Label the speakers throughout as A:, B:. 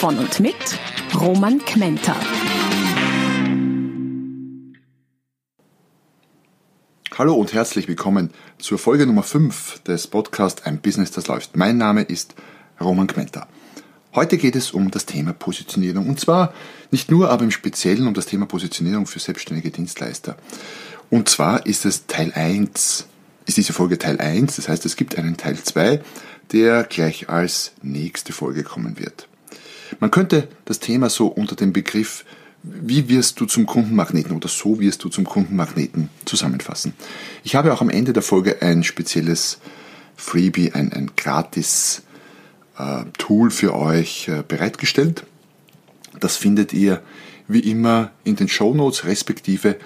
A: Von und mit Roman Kmenter.
B: Hallo und herzlich willkommen zur Folge Nummer 5 des Podcasts Ein Business, das läuft. Mein Name ist Roman Kmenter. Heute geht es um das Thema Positionierung. Und zwar nicht nur, aber im Speziellen um das Thema Positionierung für selbstständige Dienstleister. Und zwar ist es Teil 1, ist diese Folge Teil 1. Das heißt, es gibt einen Teil 2, der gleich als nächste Folge kommen wird. Man könnte das Thema so unter dem Begriff wie wirst du zum Kundenmagneten oder so wirst du zum Kundenmagneten zusammenfassen. Ich habe auch am Ende der Folge ein spezielles Freebie, ein, ein gratis äh, Tool für euch äh, bereitgestellt. Das findet ihr wie immer in den Show Notes respektive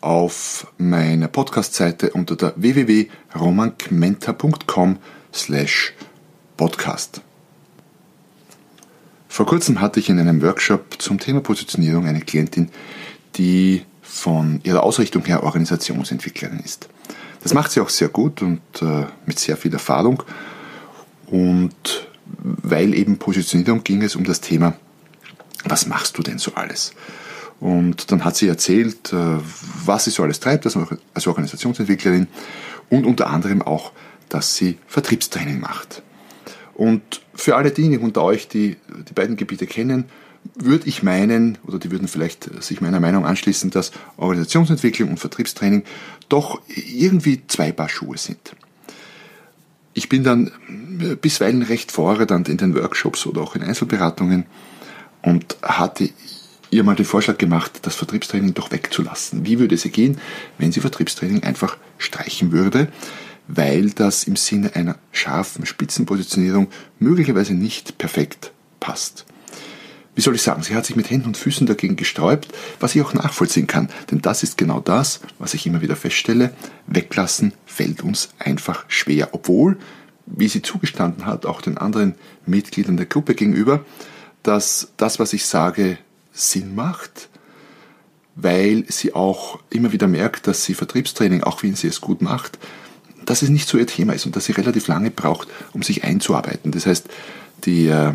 B: auf meiner Podcast-Seite unter der www.romankmenta.com slash podcast. Vor kurzem hatte ich in einem Workshop zum Thema Positionierung eine Klientin, die von ihrer Ausrichtung her Organisationsentwicklerin ist. Das macht sie auch sehr gut und äh, mit sehr viel Erfahrung. Und weil eben Positionierung ging es um das Thema, was machst du denn so alles? Und dann hat sie erzählt, äh, was sie so alles treibt als Organisationsentwicklerin und unter anderem auch, dass sie Vertriebstraining macht. Und für alle diejenigen unter euch, die die beiden Gebiete kennen, würde ich meinen, oder die würden vielleicht sich meiner Meinung anschließen, dass Organisationsentwicklung und Vertriebstraining doch irgendwie zwei Paar Schuhe sind. Ich bin dann bisweilen recht vorredend in den Workshops oder auch in Einzelberatungen und hatte ihr mal den Vorschlag gemacht, das Vertriebstraining doch wegzulassen. Wie würde sie gehen, wenn sie Vertriebstraining einfach streichen würde? Weil das im Sinne einer scharfen Spitzenpositionierung möglicherweise nicht perfekt passt. Wie soll ich sagen, sie hat sich mit Händen und Füßen dagegen gesträubt, was ich auch nachvollziehen kann, denn das ist genau das, was ich immer wieder feststelle, weglassen fällt uns einfach schwer, obwohl, wie sie zugestanden hat, auch den anderen Mitgliedern der Gruppe gegenüber, dass das, was ich sage, Sinn macht, weil sie auch immer wieder merkt, dass sie Vertriebstraining, auch wenn sie es gut macht, dass es nicht so ihr Thema ist und dass sie relativ lange braucht, um sich einzuarbeiten. Das heißt, die äh,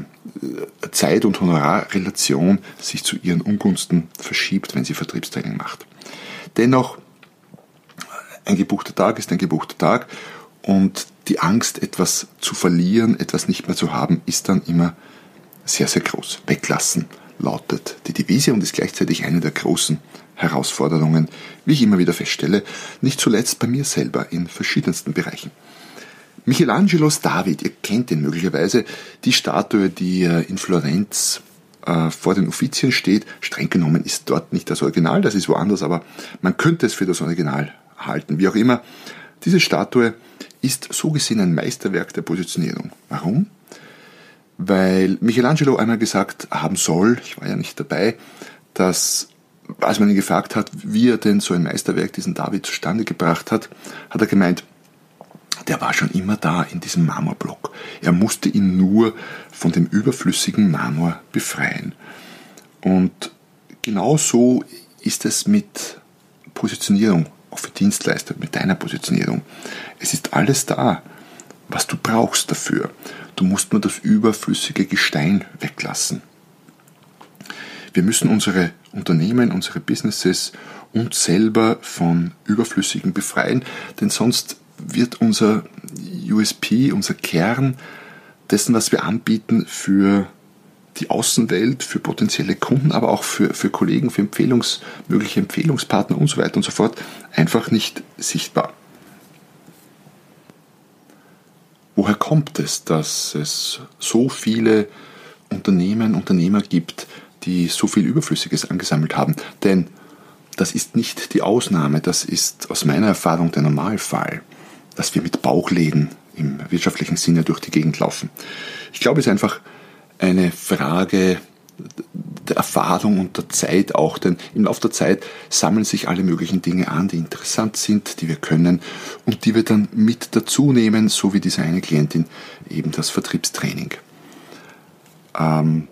B: Zeit- und Honorarrelation sich zu ihren Ungunsten verschiebt, wenn sie Vertriebstraining macht. Dennoch, ein gebuchter Tag ist ein gebuchter Tag und die Angst, etwas zu verlieren, etwas nicht mehr zu haben, ist dann immer sehr, sehr groß. Weglassen lautet die Devise und ist gleichzeitig eine der großen Herausforderungen, wie ich immer wieder feststelle, nicht zuletzt bei mir selber in verschiedensten Bereichen. Michelangelos David, ihr kennt ihn möglicherweise, die Statue, die in Florenz äh, vor den Uffizien steht. Streng genommen ist dort nicht das Original, das ist woanders, aber man könnte es für das Original halten. Wie auch immer, diese Statue ist so gesehen ein Meisterwerk der Positionierung. Warum? Weil Michelangelo einmal gesagt haben soll, ich war ja nicht dabei, dass als man ihn gefragt hat, wie er denn so ein Meisterwerk, diesen David, zustande gebracht hat, hat er gemeint, der war schon immer da in diesem Marmorblock. Er musste ihn nur von dem überflüssigen Marmor befreien. Und genau so ist es mit Positionierung, auch für Dienstleister, mit deiner Positionierung. Es ist alles da, was du brauchst dafür. Du musst nur das überflüssige Gestein weglassen. Wir müssen unsere Unternehmen, unsere Businesses uns selber von Überflüssigen befreien, denn sonst wird unser USP, unser Kern dessen, was wir anbieten für die Außenwelt, für potenzielle Kunden, aber auch für, für Kollegen, für Empfehlungs, mögliche Empfehlungspartner und so weiter und so fort, einfach nicht sichtbar. Woher kommt es, dass es so viele Unternehmen, Unternehmer gibt, die so viel Überflüssiges angesammelt haben. Denn das ist nicht die Ausnahme, das ist aus meiner Erfahrung der Normalfall, dass wir mit Bauchläden im wirtschaftlichen Sinne durch die Gegend laufen. Ich glaube, es ist einfach eine Frage der Erfahrung und der Zeit auch, denn im Laufe der Zeit sammeln sich alle möglichen Dinge an, die interessant sind, die wir können und die wir dann mit dazu nehmen, so wie diese eine Klientin eben das Vertriebstraining. Ähm,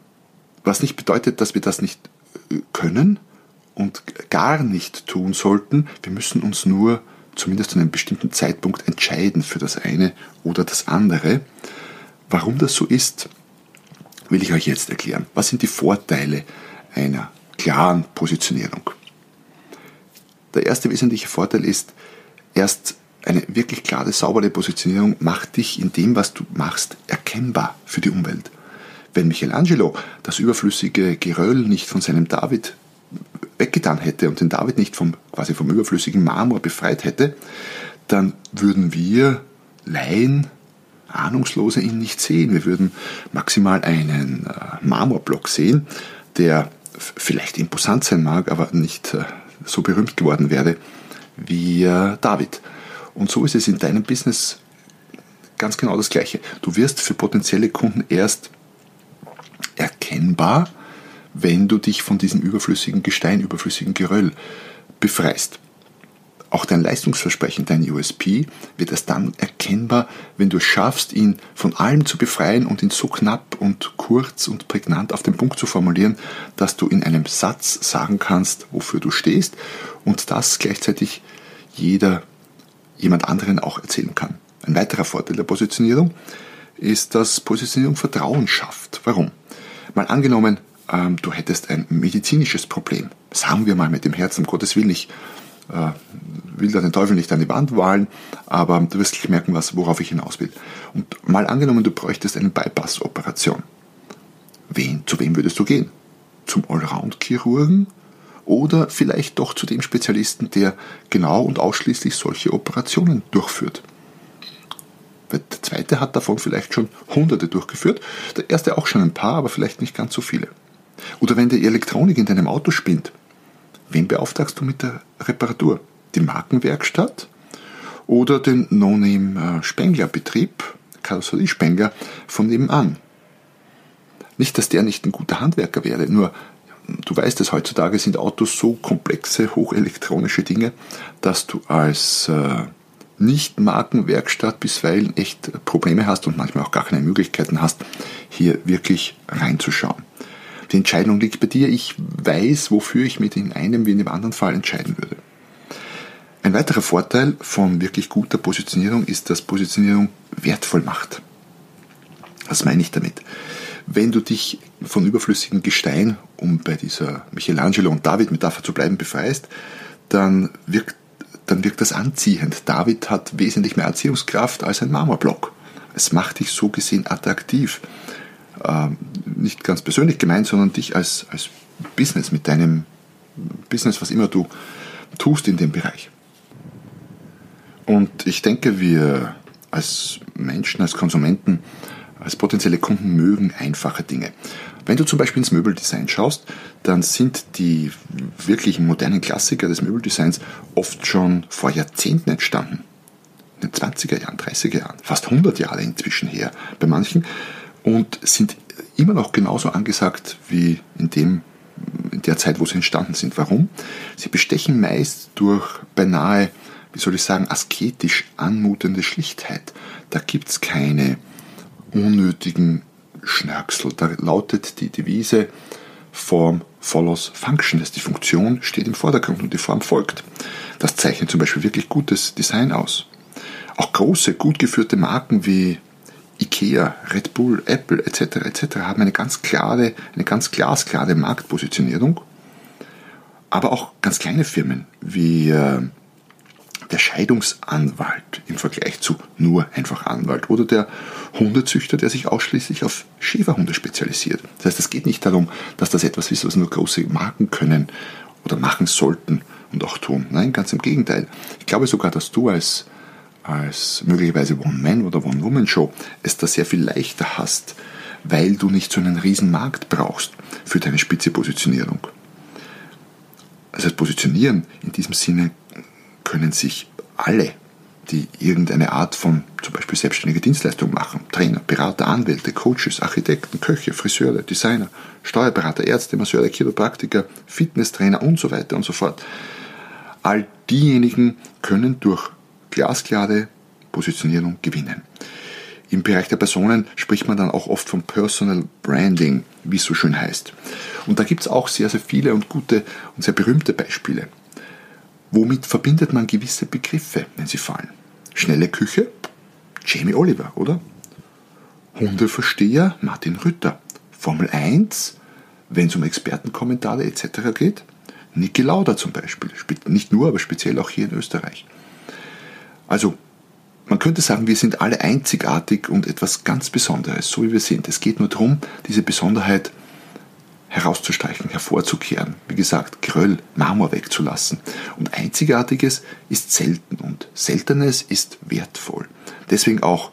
B: was nicht bedeutet, dass wir das nicht äh, können und gar nicht tun sollten. Wir müssen uns nur zumindest zu einem bestimmten Zeitpunkt entscheiden für das eine oder das andere. Warum das so ist, will ich euch jetzt erklären. Was sind die Vorteile einer klaren Positionierung? Der erste wesentliche Vorteil ist, erst eine wirklich klare, saubere Positionierung macht dich in dem, was du machst, erkennbar für die Umwelt. Wenn Michelangelo das überflüssige Geröll nicht von seinem David weggetan hätte und den David nicht vom, quasi vom überflüssigen Marmor befreit hätte, dann würden wir Laien Ahnungslose ihn nicht sehen. Wir würden maximal einen äh, Marmorblock sehen, der vielleicht imposant sein mag, aber nicht äh, so berühmt geworden wäre wie äh, David. Und so ist es in deinem Business ganz genau das Gleiche. Du wirst für potenzielle Kunden erst erkennbar, wenn du dich von diesem überflüssigen Gestein, überflüssigen Geröll befreist. Auch dein Leistungsversprechen, dein USP, wird erst dann erkennbar, wenn du es schaffst, ihn von allem zu befreien und ihn so knapp und kurz und prägnant auf den Punkt zu formulieren, dass du in einem Satz sagen kannst, wofür du stehst und das gleichzeitig jeder jemand anderen auch erzählen kann. Ein weiterer Vorteil der Positionierung ist, dass Positionierung Vertrauen schafft. Warum? Mal angenommen, ähm, du hättest ein medizinisches Problem. Sagen wir mal mit dem Herzen, um Gottes Willen, ich äh, will da den Teufel nicht an die Wand wahlen, aber du wirst gleich merken, was, worauf ich hinaus will. Und mal angenommen, du bräuchtest eine Bypass-Operation. Wen, zu wem würdest du gehen? Zum Allround-Chirurgen? Oder vielleicht doch zu dem Spezialisten, der genau und ausschließlich solche Operationen durchführt? Der zweite hat davon vielleicht schon hunderte durchgeführt, der erste auch schon ein paar, aber vielleicht nicht ganz so viele. Oder wenn die Elektronik in deinem Auto spinnt, wen beauftragst du mit der Reparatur? Die Markenwerkstatt oder den No-Name-Spengler-Betrieb, Karosserie-Spengler von nebenan? Nicht, dass der nicht ein guter Handwerker wäre, nur du weißt es, heutzutage sind Autos so komplexe, hochelektronische Dinge, dass du als äh, nicht-Markenwerkstatt bisweilen echt Probleme hast und manchmal auch gar keine Möglichkeiten hast, hier wirklich reinzuschauen. Die Entscheidung liegt bei dir. Ich weiß, wofür ich mit in einem wie in dem anderen Fall entscheiden würde. Ein weiterer Vorteil von wirklich guter Positionierung ist, dass Positionierung wertvoll macht. Was meine ich damit? Wenn du dich von überflüssigem Gestein, um bei dieser Michelangelo und David Metapher zu bleiben, befreist, dann wirkt, dann wirkt das anziehend. David hat wesentlich mehr Anziehungskraft als ein Marmorblock. Es macht dich so gesehen attraktiv äh, nicht ganz persönlich gemeint, sondern dich als, als Business, mit deinem Business, was immer du tust in dem Bereich. Und ich denke, wir als Menschen, als Konsumenten, als potenzielle Kunden mögen einfache Dinge. Wenn du zum Beispiel ins Möbeldesign schaust, dann sind die wirklichen modernen Klassiker des Möbeldesigns oft schon vor Jahrzehnten entstanden. In den 20er Jahren, 30er Jahren, fast 100 Jahre inzwischen her bei manchen und sind immer noch genauso angesagt wie in, dem, in der Zeit, wo sie entstanden sind. Warum? Sie bestechen meist durch beinahe, wie soll ich sagen, asketisch anmutende Schlichtheit. Da gibt es keine unnötigen Schnörksel. Da lautet die Devise Form follows Function. Das die Funktion steht im Vordergrund und die Form folgt. Das zeichnet zum Beispiel wirklich gutes Design aus. Auch große, gut geführte Marken wie IKEA, Red Bull, Apple etc. etc. haben eine ganz klare, eine ganz glasklare Marktpositionierung. Aber auch ganz kleine Firmen wie äh, der Scheidungsanwalt im Vergleich zu nur einfach Anwalt oder der Hundezüchter, der sich ausschließlich auf Schäferhunde spezialisiert. Das heißt, es geht nicht darum, dass das etwas ist, was nur große Marken können oder machen sollten und auch tun. Nein, ganz im Gegenteil. Ich glaube sogar, dass du als als möglicherweise One-Man- oder One-Woman-Show es da sehr viel leichter hast, weil du nicht so einen riesen Markt brauchst für deine spitze Positionierung. Also das Positionieren in diesem Sinne können sich alle die irgendeine Art von zum Beispiel selbstständige Dienstleistung machen. Trainer, Berater, Anwälte, Coaches, Architekten, Köche, Friseure, Designer, Steuerberater, Ärzte, Masseure, Chiropraktiker, Fitnesstrainer und so weiter und so fort. All diejenigen können durch glasklare Positionierung gewinnen. Im Bereich der Personen spricht man dann auch oft von Personal Branding, wie es so schön heißt. Und da gibt es auch sehr, sehr viele und gute und sehr berühmte Beispiele. Womit verbindet man gewisse Begriffe, wenn sie fallen? Schnelle Küche? Jamie Oliver, oder? Hundeversteher? Martin Rütter. Formel 1? Wenn es um Expertenkommentare etc. geht? Niki Lauda zum Beispiel. Nicht nur, aber speziell auch hier in Österreich. Also, man könnte sagen, wir sind alle einzigartig und etwas ganz Besonderes, so wie wir sind. Es geht nur darum, diese Besonderheit herauszustreichen, hervorzukehren. Wie gesagt, Gröll, Marmor wegzulassen. Und Einzigartiges ist selten und Seltenes ist wertvoll. Deswegen auch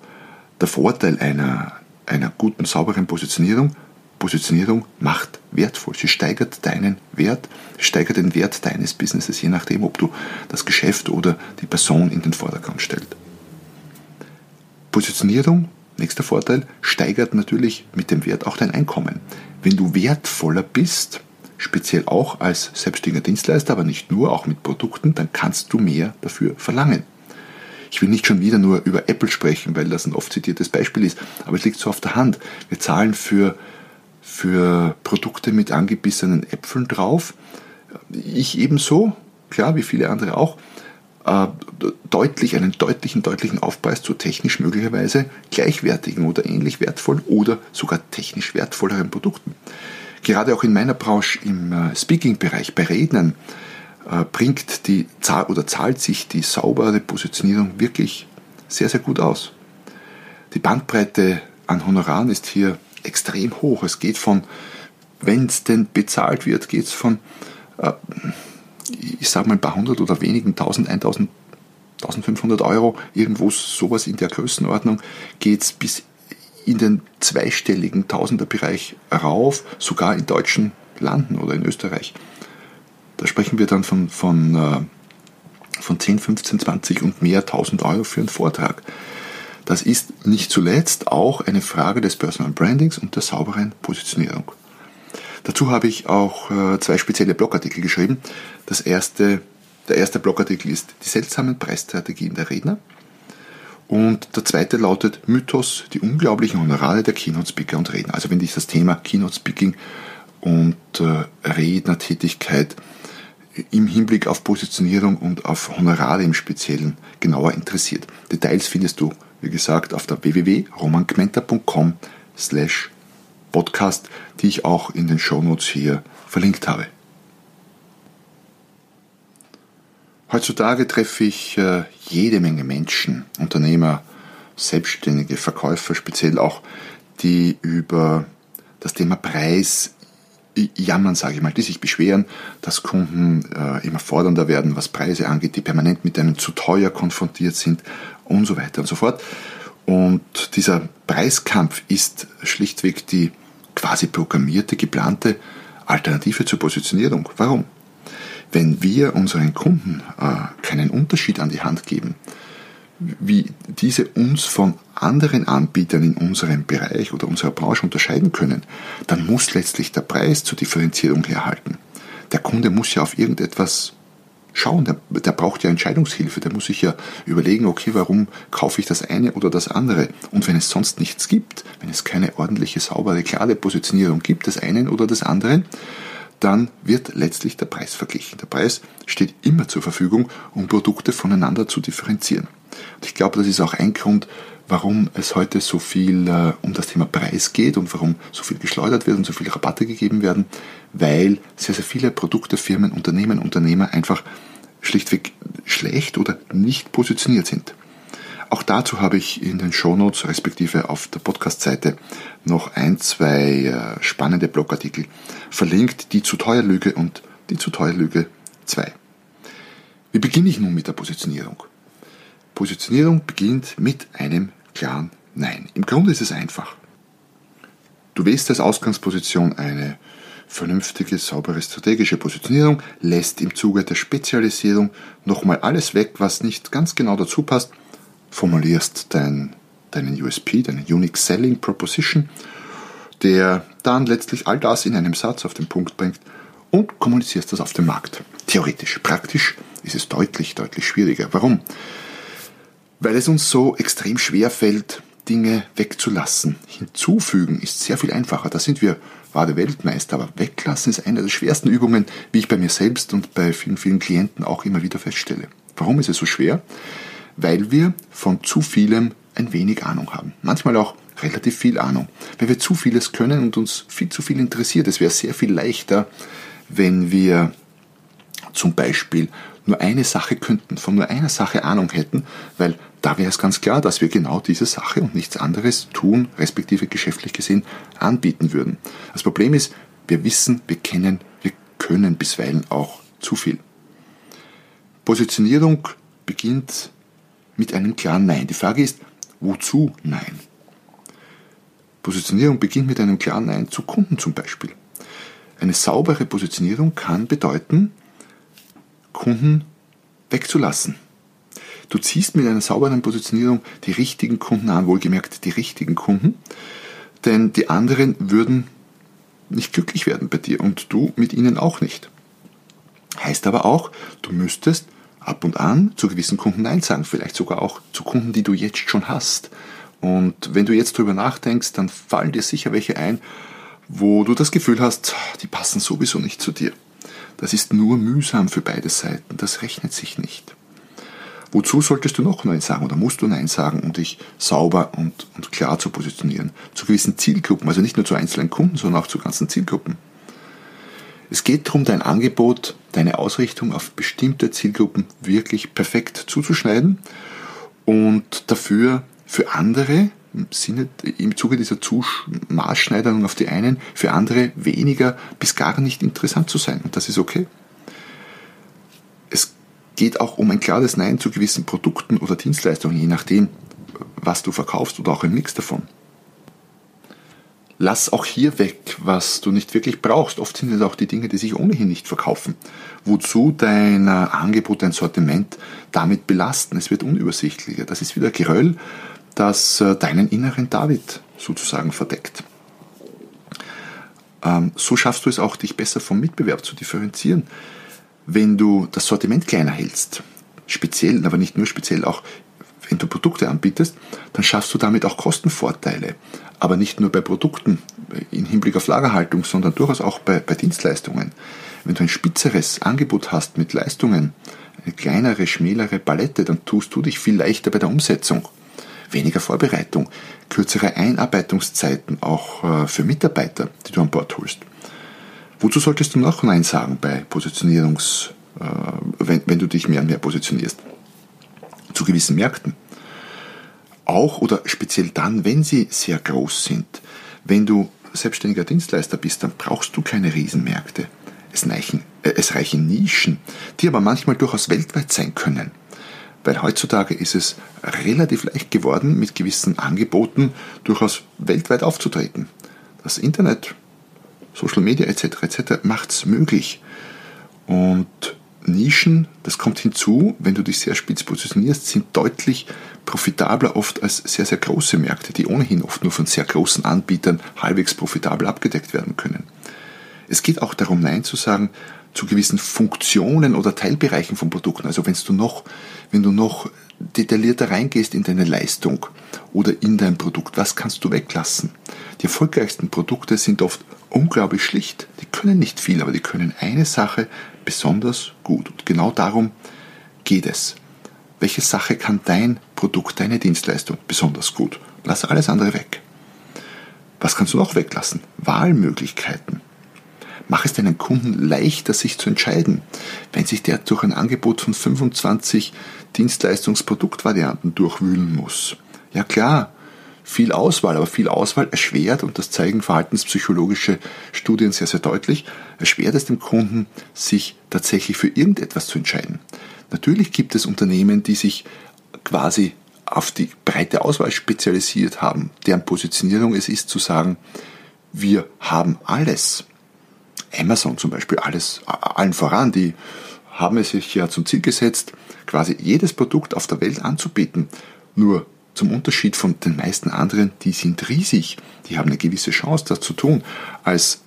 B: der Vorteil einer, einer guten, sauberen Positionierung. Positionierung macht wertvoll. Sie steigert deinen Wert, steigert den Wert deines Businesses, je nachdem, ob du das Geschäft oder die Person in den Vordergrund stellst. Positionierung, nächster Vorteil, steigert natürlich mit dem Wert auch dein Einkommen. Wenn du wertvoller bist, speziell auch als selbstständiger Dienstleister, aber nicht nur, auch mit Produkten, dann kannst du mehr dafür verlangen. Ich will nicht schon wieder nur über Apple sprechen, weil das ein oft zitiertes Beispiel ist, aber es liegt so auf der Hand. Wir zahlen für, für Produkte mit angebissenen Äpfeln drauf. Ich ebenso, klar, wie viele andere auch äh, deutlich, einen deutlichen, deutlichen Aufpreis zu technisch möglicherweise gleichwertigen oder ähnlich wertvollen oder sogar technisch wertvolleren Produkten. Gerade auch in meiner Branche im äh, Speaking-Bereich bei Rednern äh, bringt die Zahl oder zahlt sich die saubere Positionierung wirklich sehr, sehr gut aus. Die Bandbreite an Honoraren ist hier extrem hoch. Es geht von, wenn es denn bezahlt wird, geht es von äh, ich sage mal ein paar hundert oder wenigen tausend, 1000, 1500 Euro, irgendwo sowas in der Größenordnung, geht es bis in den zweistelligen Tausenderbereich rauf, sogar in deutschen Landen oder in Österreich. Da sprechen wir dann von, von, äh, von 10, 15, 20 und mehr tausend Euro für einen Vortrag. Das ist nicht zuletzt auch eine Frage des Personal Brandings und der sauberen Positionierung. Dazu habe ich auch äh, zwei spezielle Blogartikel geschrieben. Das erste, der erste Blogartikel ist die seltsamen Preisstrategien der Redner. Und der zweite lautet Mythos, die unglaublichen Honorare der Keynote Speaker und Redner. Also wenn dich das Thema Keynote Speaking und äh, Rednertätigkeit im Hinblick auf Positionierung und auf Honorare im Speziellen genauer interessiert. Details findest du, wie gesagt, auf der www.romangmenta.com slash Podcast, die ich auch in den Shownotes hier verlinkt habe. Heutzutage treffe ich äh, jede Menge Menschen, Unternehmer, Selbstständige, Verkäufer, speziell auch, die über das Thema Preis jammern, sage ich mal, die sich beschweren, dass Kunden äh, immer fordernder werden, was Preise angeht, die permanent mit einem zu teuer konfrontiert sind und so weiter und so fort. Und dieser Preiskampf ist schlichtweg die quasi programmierte, geplante Alternative zur Positionierung. Warum? Wenn wir unseren Kunden äh, keinen Unterschied an die Hand geben, wie diese uns von anderen Anbietern in unserem Bereich oder unserer Branche unterscheiden können, dann muss letztlich der Preis zur Differenzierung herhalten. Der Kunde muss ja auf irgendetwas schauen, der, der braucht ja Entscheidungshilfe, der muss sich ja überlegen, okay, warum kaufe ich das eine oder das andere? Und wenn es sonst nichts gibt, wenn es keine ordentliche, saubere, klare Positionierung gibt, des einen oder des anderen, dann wird letztlich der Preis verglichen. Der Preis steht immer zur Verfügung, um Produkte voneinander zu differenzieren. Und ich glaube, das ist auch ein Grund, warum es heute so viel äh, um das Thema Preis geht und warum so viel geschleudert wird und so viele Rabatte gegeben werden, weil sehr, sehr viele Produkte, Firmen, Unternehmen, Unternehmer einfach schlichtweg schlecht oder nicht positioniert sind. Auch dazu habe ich in den Shownotes respektive auf der Podcast-Seite noch ein, zwei äh, spannende Blogartikel verlinkt, die zu teuer Lüge und die zu teuer Lüge 2. Wie beginne ich nun mit der Positionierung? Positionierung beginnt mit einem klaren Nein. Im Grunde ist es einfach. Du wählst als Ausgangsposition eine vernünftige, saubere strategische Positionierung, lässt im Zuge der Spezialisierung nochmal alles weg, was nicht ganz genau dazu passt, formulierst dein, deinen USP, deinen Unique Selling Proposition, der dann letztlich all das in einem Satz auf den Punkt bringt und kommunizierst das auf dem Markt. Theoretisch. Praktisch ist es deutlich, deutlich schwieriger. Warum? Weil es uns so extrem schwer fällt, Dinge wegzulassen. Hinzufügen ist sehr viel einfacher. Da sind wir wahre Weltmeister. Aber weglassen ist eine der schwersten Übungen, wie ich bei mir selbst und bei vielen, vielen Klienten auch immer wieder feststelle. Warum ist es so schwer? Weil wir von zu vielem ein wenig Ahnung haben. Manchmal auch relativ viel Ahnung. Weil wir zu vieles können und uns viel zu viel interessiert. Es wäre sehr viel leichter, wenn wir zum Beispiel nur eine Sache könnten, von nur einer Sache Ahnung hätten, weil da wäre es ganz klar, dass wir genau diese Sache und nichts anderes tun, respektive geschäftlich gesehen anbieten würden. Das Problem ist, wir wissen, wir kennen, wir können bisweilen auch zu viel. Positionierung beginnt mit einem klaren Nein. Die Frage ist, wozu Nein? Positionierung beginnt mit einem klaren Nein zu Kunden zum Beispiel. Eine saubere Positionierung kann bedeuten, Kunden wegzulassen. Du ziehst mit einer sauberen Positionierung die richtigen Kunden an, wohlgemerkt die richtigen Kunden, denn die anderen würden nicht glücklich werden bei dir und du mit ihnen auch nicht. Heißt aber auch, du müsstest ab und an zu gewissen Kunden Nein sagen, vielleicht sogar auch zu Kunden, die du jetzt schon hast. Und wenn du jetzt drüber nachdenkst, dann fallen dir sicher welche ein, wo du das Gefühl hast, die passen sowieso nicht zu dir. Das ist nur mühsam für beide Seiten, das rechnet sich nicht. Wozu solltest du noch Nein sagen oder musst du Nein sagen, um dich sauber und, und klar zu positionieren? Zu gewissen Zielgruppen, also nicht nur zu einzelnen Kunden, sondern auch zu ganzen Zielgruppen. Es geht darum, dein Angebot, deine Ausrichtung auf bestimmte Zielgruppen wirklich perfekt zuzuschneiden und dafür für andere im Sinne, im Zuge dieser Maßschneiderung auf die einen, für andere weniger bis gar nicht interessant zu sein. Und das ist okay. Es geht auch um ein klares Nein zu gewissen Produkten oder Dienstleistungen, je nachdem, was du verkaufst oder auch ein Mix davon. Lass auch hier weg, was du nicht wirklich brauchst. Oft sind es auch die Dinge, die sich ohnehin nicht verkaufen. Wozu dein Angebot, dein Sortiment damit belasten? Es wird unübersichtlicher. Das ist wieder Geröll, das äh, deinen inneren David sozusagen verdeckt. Ähm, so schaffst du es auch, dich besser vom Mitbewerb zu differenzieren. Wenn du das Sortiment kleiner hältst, speziell, aber nicht nur speziell, auch wenn du Produkte anbietest, dann schaffst du damit auch Kostenvorteile. Aber nicht nur bei Produkten im Hinblick auf Lagerhaltung, sondern durchaus auch bei, bei Dienstleistungen. Wenn du ein spitzeres Angebot hast mit Leistungen, eine kleinere, schmälere Palette, dann tust du dich viel leichter bei der Umsetzung weniger Vorbereitung, kürzere Einarbeitungszeiten auch äh, für Mitarbeiter, die du an Bord holst. Wozu solltest du noch Nein sagen bei Positionierungs, äh, wenn, wenn du dich mehr und mehr positionierst? Zu gewissen Märkten. Auch oder speziell dann, wenn sie sehr groß sind. Wenn du selbstständiger Dienstleister bist, dann brauchst du keine Riesenmärkte. Es reichen, äh, es reichen Nischen, die aber manchmal durchaus weltweit sein können weil heutzutage ist es relativ leicht geworden, mit gewissen Angeboten durchaus weltweit aufzutreten. Das Internet, Social Media etc. etc. macht es möglich. Und Nischen, das kommt hinzu, wenn du dich sehr spitz positionierst, sind deutlich profitabler oft als sehr, sehr große Märkte, die ohnehin oft nur von sehr großen Anbietern halbwegs profitabel abgedeckt werden können. Es geht auch darum, Nein zu sagen zu gewissen Funktionen oder Teilbereichen von Produkten. Also wenn du noch, wenn du noch detaillierter reingehst in deine Leistung oder in dein Produkt, was kannst du weglassen? Die erfolgreichsten Produkte sind oft unglaublich schlicht. Die können nicht viel, aber die können eine Sache besonders gut. Und genau darum geht es. Welche Sache kann dein Produkt, deine Dienstleistung besonders gut? Lass alles andere weg. Was kannst du noch weglassen? Wahlmöglichkeiten. Mach es deinen Kunden leichter, sich zu entscheiden. Wenn sich der durch ein Angebot von 25 Dienstleistungsproduktvarianten durchwühlen muss. Ja klar, viel Auswahl, aber viel Auswahl erschwert, und das zeigen verhaltenspsychologische Studien sehr, sehr deutlich, erschwert es dem Kunden, sich tatsächlich für irgendetwas zu entscheiden. Natürlich gibt es Unternehmen, die sich quasi auf die breite Auswahl spezialisiert haben, deren Positionierung es ist zu sagen, wir haben alles Amazon zum Beispiel, alles, allen voran, die haben es sich ja zum Ziel gesetzt, quasi jedes Produkt auf der Welt anzubieten. Nur zum Unterschied von den meisten anderen, die sind riesig. Die haben eine gewisse Chance, das zu tun. Als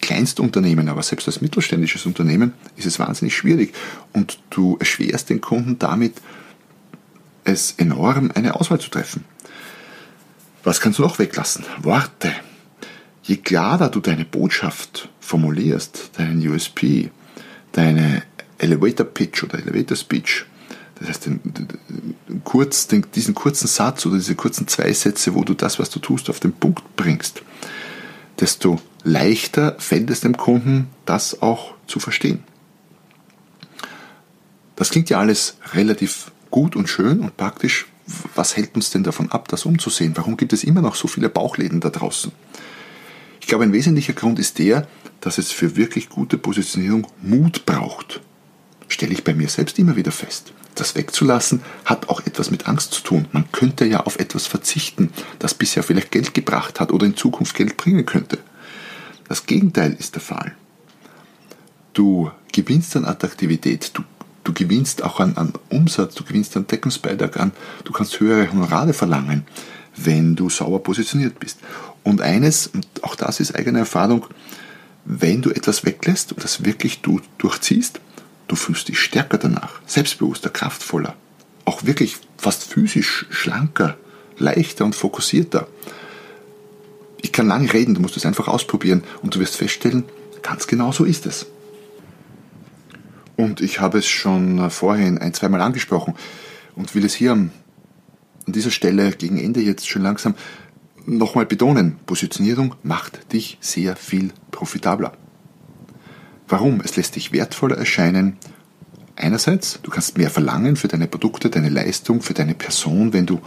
B: Kleinstunternehmen, aber selbst als mittelständisches Unternehmen ist es wahnsinnig schwierig. Und du erschwerst den Kunden damit, es enorm, eine Auswahl zu treffen. Was kannst du noch weglassen? Worte. Je klarer du deine Botschaft formulierst, deinen USP, deine Elevator Pitch oder Elevator Speech, das heißt, kurz, diesen kurzen Satz oder diese kurzen zwei Sätze, wo du das, was du tust, auf den Punkt bringst, desto leichter fällt es dem Kunden, das auch zu verstehen. Das klingt ja alles relativ gut und schön und praktisch. Was hält uns denn davon ab, das umzusehen? Warum gibt es immer noch so viele Bauchläden da draußen? Ich glaube, ein wesentlicher Grund ist der, dass es für wirklich gute Positionierung Mut braucht. Stelle ich bei mir selbst immer wieder fest. Das wegzulassen hat auch etwas mit Angst zu tun. Man könnte ja auf etwas verzichten, das bisher vielleicht Geld gebracht hat oder in Zukunft Geld bringen könnte. Das Gegenteil ist der Fall. Du gewinnst an Attraktivität, du, du gewinnst auch an, an Umsatz, du gewinnst an Deckungsbeitrag an, du kannst höhere Honorare verlangen, wenn du sauber positioniert bist. Und eines, und auch das ist eigene Erfahrung, wenn du etwas weglässt und das wirklich du durchziehst, Du fühlst dich stärker danach, selbstbewusster, kraftvoller, auch wirklich fast physisch schlanker, leichter und fokussierter. Ich kann lange reden, du musst es einfach ausprobieren und du wirst feststellen, ganz genau so ist es. Und ich habe es schon vorhin ein, zweimal angesprochen und will es hier an dieser Stelle gegen Ende jetzt schon langsam nochmal betonen. Positionierung macht dich sehr viel profitabler. Warum? Es lässt dich wertvoller erscheinen. Einerseits, du kannst mehr verlangen für deine Produkte, deine Leistung, für deine Person, wenn du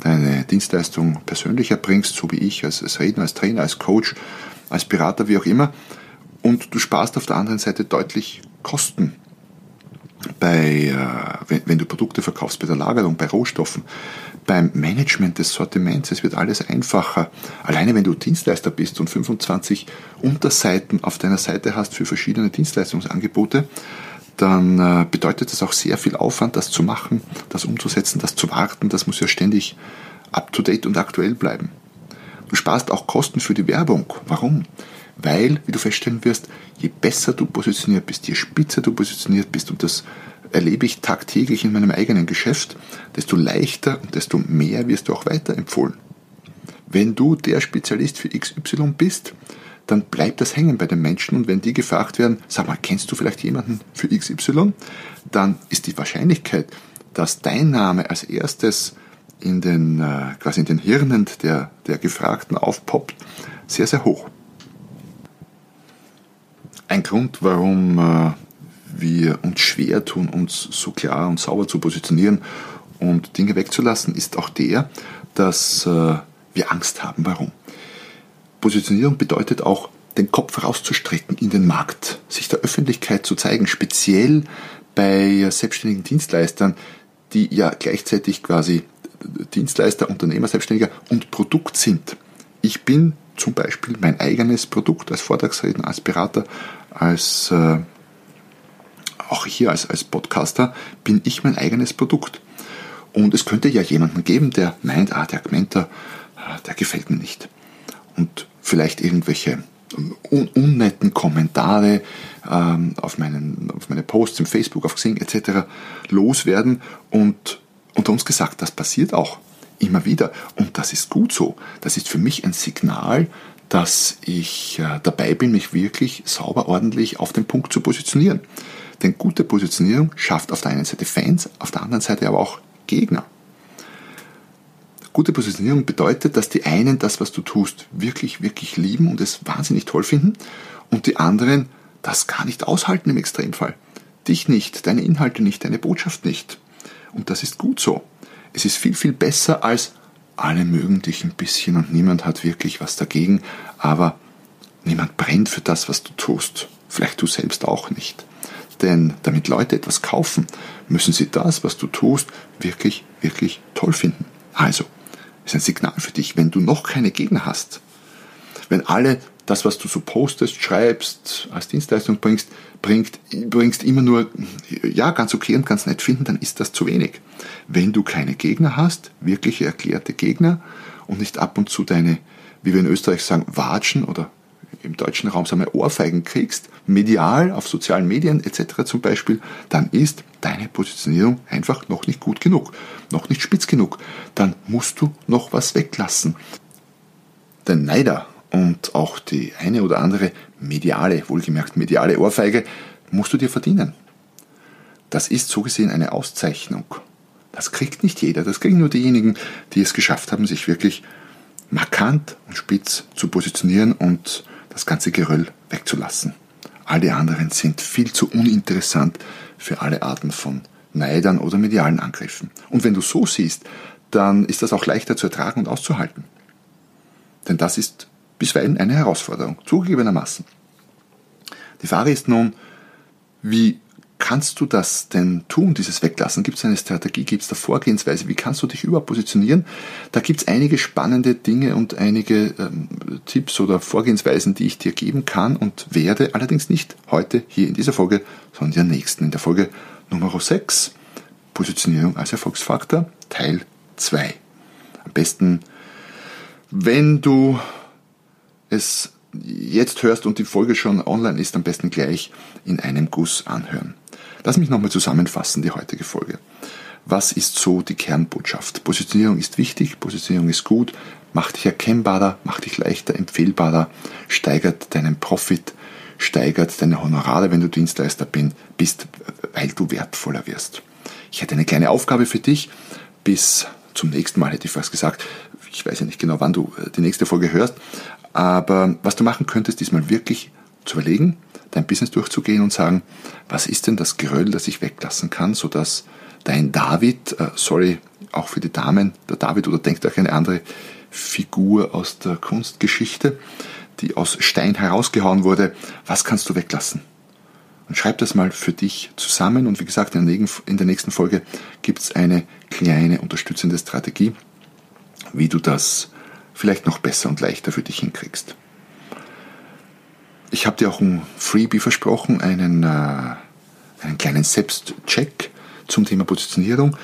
B: deine Dienstleistung persönlich erbringst, so wie ich, als, als Redner, als Trainer, als Coach, als Berater, wie auch immer. Und du sparst auf der anderen Seite deutlich Kosten bei, äh, wenn, wenn, du Produkte verkaufst, bei der Lagerung, bei Rohstoffen, beim Management des Sortiments. Es wird alles einfacher. Alleine wenn du Dienstleister bist und 25 Unterseiten auf deiner Seite hast für verschiedene Dienstleistungsangebote, dann äh, bedeutet das auch sehr viel Aufwand, das zu machen, das umzusetzen, das zu warten. Das muss ja ständig up-to-date und aktuell bleiben. Du sparst auch Kosten für die Werbung. Warum? Weil, wie du feststellen wirst, je besser du positioniert bist, je spitzer du positioniert bist, und das erlebe ich tagtäglich in meinem eigenen Geschäft, desto leichter und desto mehr wirst du auch weiterempfohlen. Wenn du der Spezialist für XY bist, dann bleibt das hängen bei den Menschen und wenn die gefragt werden, sag mal, kennst du vielleicht jemanden für XY, dann ist die Wahrscheinlichkeit, dass dein Name als erstes in den, äh, quasi in den Hirnen der, der Gefragten aufpoppt, sehr, sehr hoch. Ein Grund, warum äh, wir uns schwer tun, uns so klar und sauber zu positionieren und Dinge wegzulassen, ist auch der, dass äh, wir Angst haben. Warum? Positionierung bedeutet auch, den Kopf rauszustrecken in den Markt, sich der Öffentlichkeit zu zeigen, speziell bei selbstständigen Dienstleistern, die ja gleichzeitig quasi Dienstleister, Unternehmer, Selbstständiger und Produkt sind. Ich bin zum Beispiel mein eigenes Produkt als Vortragsredner, als Berater, als äh, auch hier als, als Podcaster bin ich mein eigenes Produkt. Und es könnte ja jemanden geben, der meint, ah, der Mentor, ah, der gefällt mir nicht. Und vielleicht irgendwelche un unnetten Kommentare ähm, auf, meinen, auf meine Posts im Facebook, auf Xing etc. loswerden. Und unter uns gesagt, das passiert auch immer wieder. Und das ist gut so. Das ist für mich ein Signal, dass ich äh, dabei bin, mich wirklich sauber, ordentlich auf den Punkt zu positionieren. Denn gute Positionierung schafft auf der einen Seite Fans, auf der anderen Seite aber auch Gegner. Gute Positionierung bedeutet, dass die einen das, was du tust, wirklich, wirklich lieben und es wahnsinnig toll finden und die anderen das gar nicht aushalten im Extremfall. Dich nicht, deine Inhalte nicht, deine Botschaft nicht. Und das ist gut so. Es ist viel, viel besser als alle mögen dich ein bisschen und niemand hat wirklich was dagegen, aber niemand brennt für das, was du tust. Vielleicht du selbst auch nicht. Denn damit Leute etwas kaufen, müssen sie das, was du tust, wirklich, wirklich toll finden. Also, ist ein Signal für dich, wenn du noch keine Gegner hast, wenn alle das, was du so postest, schreibst, als Dienstleistung bringst, bringt, bringst immer nur, ja, ganz okay und ganz nett finden, dann ist das zu wenig. Wenn du keine Gegner hast, wirkliche erklärte Gegner und nicht ab und zu deine, wie wir in Österreich sagen, Watschen oder im deutschen Raum sagen wir Ohrfeigen kriegst, medial, auf sozialen Medien etc. zum Beispiel, dann ist deine Positionierung einfach noch nicht gut genug, noch nicht spitz genug. Dann musst du noch was weglassen. Denn Neider und auch die eine oder andere mediale, wohlgemerkt mediale Ohrfeige musst du dir verdienen. Das ist so gesehen eine Auszeichnung. Das kriegt nicht jeder, das kriegen nur diejenigen, die es geschafft haben, sich wirklich markant und spitz zu positionieren und das ganze Geröll wegzulassen. Alle anderen sind viel zu uninteressant für alle Arten von Neidern oder medialen Angriffen. Und wenn du so siehst, dann ist das auch leichter zu ertragen und auszuhalten. Denn das ist bisweilen eine Herausforderung, zugegebenermaßen. Die Frage ist nun, wie kannst du das denn tun, dieses Weglassen? Gibt es eine Strategie, gibt es eine Vorgehensweise? Wie kannst du dich überhaupt positionieren? Da gibt es einige spannende Dinge und einige ähm, Tipps oder Vorgehensweisen, die ich dir geben kann und werde, allerdings nicht heute hier in dieser Folge, sondern in der nächsten, in der Folge Nummer 6, Positionierung als Erfolgsfaktor, Teil 2. Am besten, wenn du es jetzt hörst und die Folge schon online ist, am besten gleich in einem Guss anhören. Lass mich nochmal zusammenfassen, die heutige Folge. Was ist so die Kernbotschaft? Positionierung ist wichtig, Positionierung ist gut, macht dich erkennbarer, macht dich leichter, empfehlbarer, steigert deinen Profit, steigert deine Honorare, wenn du Dienstleister bist, weil du wertvoller wirst. Ich hätte eine kleine Aufgabe für dich. Bis zum nächsten Mal hätte ich fast gesagt. Ich weiß ja nicht genau, wann du äh, die nächste Folge hörst, aber was du machen könntest, ist mal wirklich zu überlegen, dein Business durchzugehen und sagen, was ist denn das Geröll, das ich weglassen kann, sodass dein David, äh, sorry, auch für die Damen, der David oder denkt euch eine andere Figur aus der Kunstgeschichte, die aus Stein herausgehauen wurde, was kannst du weglassen? Und schreib das mal für dich zusammen und wie gesagt, in der nächsten Folge gibt es eine kleine unterstützende Strategie, wie du das vielleicht noch besser und leichter für dich hinkriegst. Ich habe dir auch ein Freebie versprochen, einen, äh, einen kleinen Selbstcheck zum Thema Positionierung.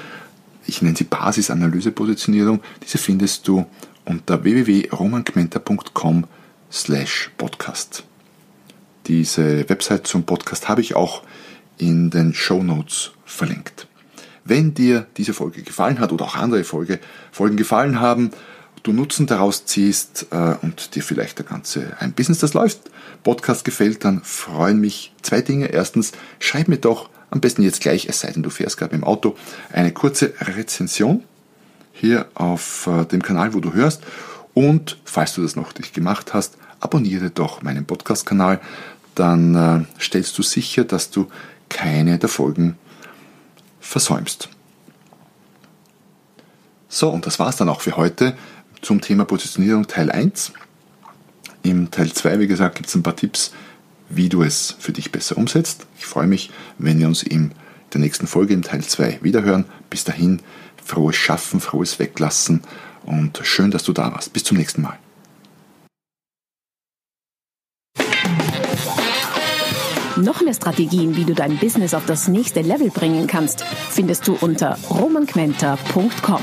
B: Ich nenne sie Basisanalyse-Positionierung. Diese findest du unter www.romankmenta.com slash podcast. Diese Website zum Podcast habe ich auch in den Show Notes verlinkt. Wenn dir diese Folge gefallen hat oder auch andere Folge, Folgen gefallen haben, du Nutzen daraus ziehst äh, und dir vielleicht der ganze ein Business, das läuft, Podcast gefällt, dann freuen mich zwei Dinge. Erstens, schreib mir doch am besten jetzt gleich, es sei denn du fährst gerade im Auto, eine kurze Rezension hier auf äh, dem Kanal, wo du hörst. Und falls du das noch nicht gemacht hast, abonniere doch meinen Podcast-Kanal. Dann äh, stellst du sicher, dass du keine der Folgen versäumst. So, und das war's dann auch für heute zum Thema Positionierung Teil 1. Im Teil 2, wie gesagt, gibt es ein paar Tipps, wie du es für dich besser umsetzt. Ich freue mich, wenn wir uns in der nächsten Folge im Teil 2 wiederhören. Bis dahin, frohes Schaffen, frohes Weglassen und schön, dass du da warst. Bis zum nächsten Mal.
A: Noch mehr Strategien, wie du dein Business auf das nächste Level bringen kannst, findest du unter romanquenter.com